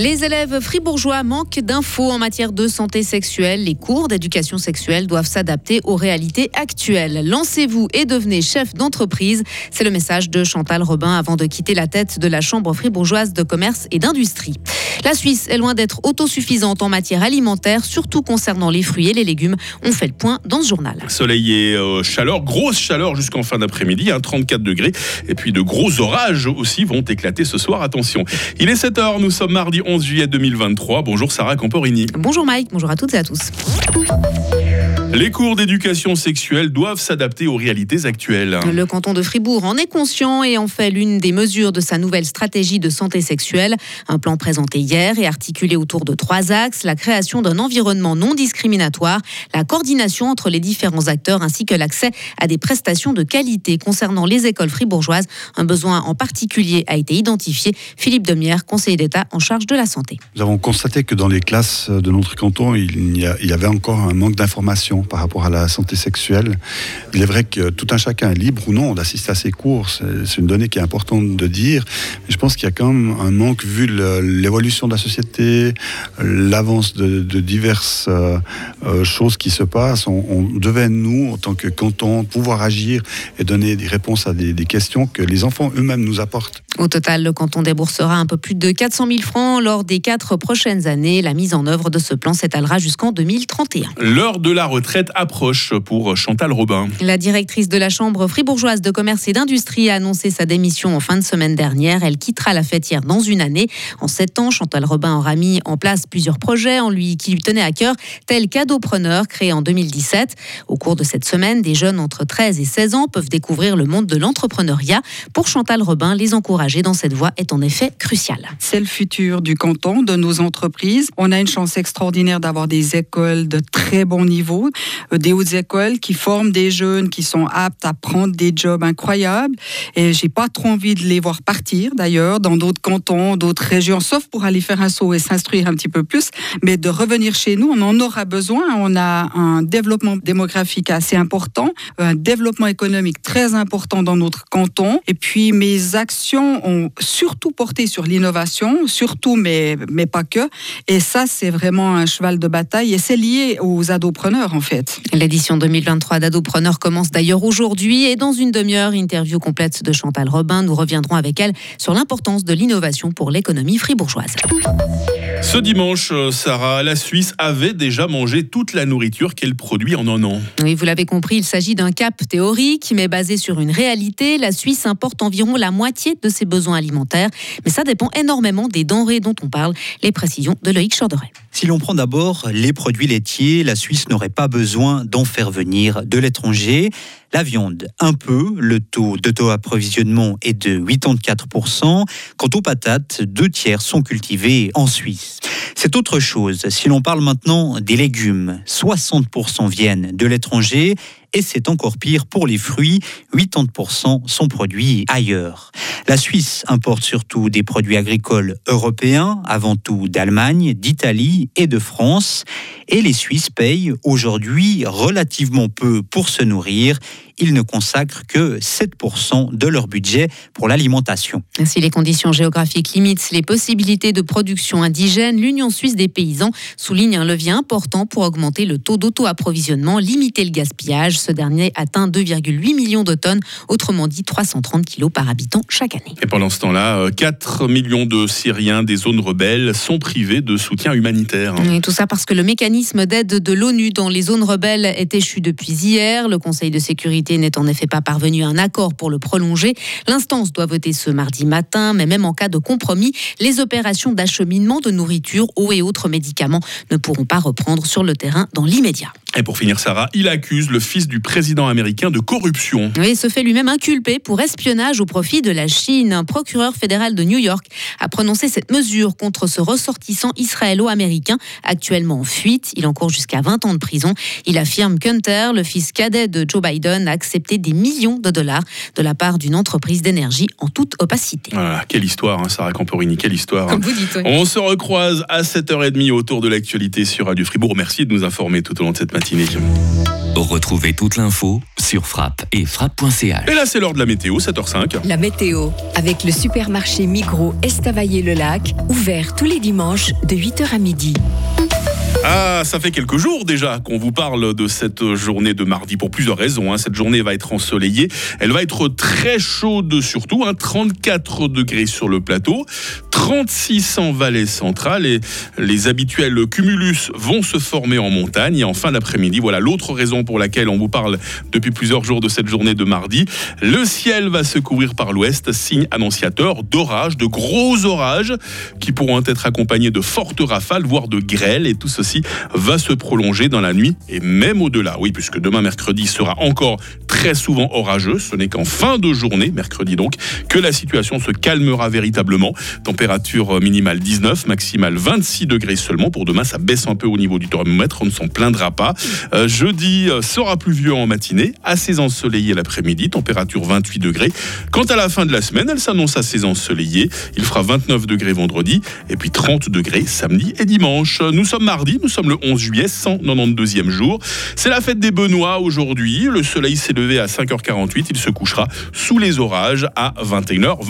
Les élèves fribourgeois manquent d'infos en matière de santé sexuelle. Les cours d'éducation sexuelle doivent s'adapter aux réalités actuelles. Lancez-vous et devenez chef d'entreprise. C'est le message de Chantal Robin avant de quitter la tête de la Chambre fribourgeoise de commerce et d'industrie. La Suisse est loin d'être autosuffisante en matière alimentaire, surtout concernant les fruits et les légumes. On fait le point dans ce journal. Soleil et euh, chaleur, grosse chaleur jusqu'en fin d'après-midi, 34 degrés. Et puis de gros orages aussi vont éclater ce soir. Attention. Il est 7h, nous sommes mardi 11 juillet 2023. Bonjour Sarah Camporini. Bonjour Mike, bonjour à toutes et à tous. Les cours d'éducation sexuelle doivent s'adapter aux réalités actuelles. Le canton de Fribourg en est conscient et en fait l'une des mesures de sa nouvelle stratégie de santé sexuelle. Un plan présenté hier et articulé autour de trois axes la création d'un environnement non discriminatoire, la coordination entre les différents acteurs ainsi que l'accès à des prestations de qualité concernant les écoles fribourgeoises. Un besoin en particulier a été identifié. Philippe Demière, conseiller d'État en charge de la santé. Nous avons constaté que dans les classes de notre canton, il y, avait encore un manque d'informations par rapport à la santé sexuelle. Il est vrai que tout un chacun est libre ou non d'assister à ces cours. C'est une donnée qui est importante de dire. Mais je pense qu'il y a quand même un manque vu l'évolution de la société, l'avance de, diverses euh, euh, choses qui se passent. On, devait, nous, en tant que canton, pouvoir agir et donner des réponses à des, des questions que les enfants eux-mêmes nous apportent. Au total, le canton déboursera un peu plus de 400 000 francs lors des quatre prochaines années. La mise en œuvre de ce plan s'étalera jusqu'en 2031. L'heure de la retraite approche pour Chantal Robin. La directrice de la Chambre fribourgeoise de commerce et d'industrie a annoncé sa démission en fin de semaine dernière. Elle quittera la fêtière dans une année. En sept ans, Chantal Robin aura mis en place plusieurs projets en lui, qui lui tenaient à cœur, tel Cadopreneur créé en 2017. Au cours de cette semaine, des jeunes entre 13 et 16 ans peuvent découvrir le monde de l'entrepreneuriat. Pour Chantal Robin, les encourager dans cette voie est en effet crucial. C'est le futur du canton, de nos entreprises. On a une chance extraordinaire d'avoir des écoles de très bon niveau. Euh, des hautes écoles qui forment des jeunes qui sont aptes à prendre des jobs incroyables. Et j'ai pas trop envie de les voir partir d'ailleurs dans d'autres cantons, d'autres régions, sauf pour aller faire un saut et s'instruire un petit peu plus. Mais de revenir chez nous, on en aura besoin. On a un développement démographique assez important, un développement économique très important dans notre canton. Et puis mes actions ont surtout porté sur l'innovation, surtout, mais, mais pas que. Et ça, c'est vraiment un cheval de bataille. Et c'est lié aux adopreneurs en fait. L'édition 2023 d'Adopreneur commence d'ailleurs aujourd'hui et dans une demi-heure, interview complète de Chantal Robin. Nous reviendrons avec elle sur l'importance de l'innovation pour l'économie fribourgeoise. Ce dimanche, euh, Sarah, la Suisse avait déjà mangé toute la nourriture qu'elle produit en un an. Oui, vous l'avez compris, il s'agit d'un cap théorique, mais basé sur une réalité. La Suisse importe environ la moitié de ses besoins alimentaires, mais ça dépend énormément des denrées dont on parle. Les précisions de Loïc Chorderet. Si l'on prend d'abord les produits laitiers, la Suisse n'aurait pas besoin d'en faire venir de l'étranger. La viande, un peu. Le taux d'auto-approvisionnement est de 84%. Quant aux patates, deux tiers sont cultivés en Suisse. C'est autre chose. Si l'on parle maintenant des légumes, 60% viennent de l'étranger et c'est encore pire pour les fruits, 80% sont produits ailleurs. La Suisse importe surtout des produits agricoles européens, avant tout d'Allemagne, d'Italie et de France, et les Suisses payent aujourd'hui relativement peu pour se nourrir ils ne consacrent que 7% de leur budget pour l'alimentation. Si les conditions géographiques limitent les possibilités de production indigène, l'Union suisse des paysans souligne un levier important pour augmenter le taux d'auto-approvisionnement, limiter le gaspillage. Ce dernier atteint 2,8 millions de tonnes, autrement dit 330 kilos par habitant chaque année. Et pendant ce temps-là, 4 euh, millions de Syriens des zones rebelles sont privés de soutien humanitaire. Et tout ça parce que le mécanisme d'aide de l'ONU dans les zones rebelles est échu depuis hier. Le Conseil de sécurité n'est en effet pas parvenu à un accord pour le prolonger. L'instance doit voter ce mardi matin, mais même en cas de compromis, les opérations d'acheminement de nourriture, eau et autres médicaments ne pourront pas reprendre sur le terrain dans l'immédiat. Et pour finir, Sarah, il accuse le fils du président américain de corruption. Oui, il se fait lui-même inculper pour espionnage au profit de la Chine. Un procureur fédéral de New York a prononcé cette mesure contre ce ressortissant israélo-américain actuellement en fuite. Il encourt jusqu'à 20 ans de prison. Il affirme qu'Hunter, le fils cadet de Joe Biden, a accepté des millions de dollars de la part d'une entreprise d'énergie en toute opacité. Voilà, quelle histoire, hein, Sarah Camporini, quelle histoire. Comme vous dites. On se recroise à 7h30 autour de l'actualité sur Radio Fribourg. Merci de nous informer tout au long de cette matinée. Retrouvez toute l'info sur frappe et frappe.ch. Et là, c'est l'heure de la météo, 7h05. La météo, avec le supermarché Migros Estavayer-le-Lac, ouvert tous les dimanches de 8h à midi. Ah, ça fait quelques jours déjà qu'on vous parle de cette journée de mardi pour plusieurs raisons. hein. Cette journée va être ensoleillée, elle va être très chaude surtout, hein. 34 degrés sur le plateau, 36 en vallée centrale et les habituels cumulus vont se former en montagne et en fin d'après-midi. Voilà l'autre raison pour laquelle on vous parle depuis plusieurs jours de cette journée de mardi. Le ciel va se couvrir par l'ouest, signe annonciateur d'orages, de gros orages qui pourront être accompagnés de fortes rafales, voire de grêles et tout ceci va se prolonger dans la nuit et même au-delà. Oui, puisque demain mercredi sera encore très souvent orageux. Ce n'est qu'en fin de journée, mercredi donc, que la situation se calmera véritablement. Température minimale 19, maximale 26 degrés seulement. Pour demain, ça baisse un peu au niveau du thermomètre, on ne s'en plaindra pas. Euh, jeudi euh, sera pluvieux en matinée, assez ensoleillé l'après-midi, température 28 degrés. Quant à la fin de la semaine, elle s'annonce assez ensoleillée. Il fera 29 degrés vendredi et puis 30 degrés samedi et dimanche. Nous sommes mardi, nous sommes le 11 juillet, 192e jour. C'est la fête des Benoît aujourd'hui. Le soleil s'est levé à 5h48. Il se couchera sous les orages à 21h.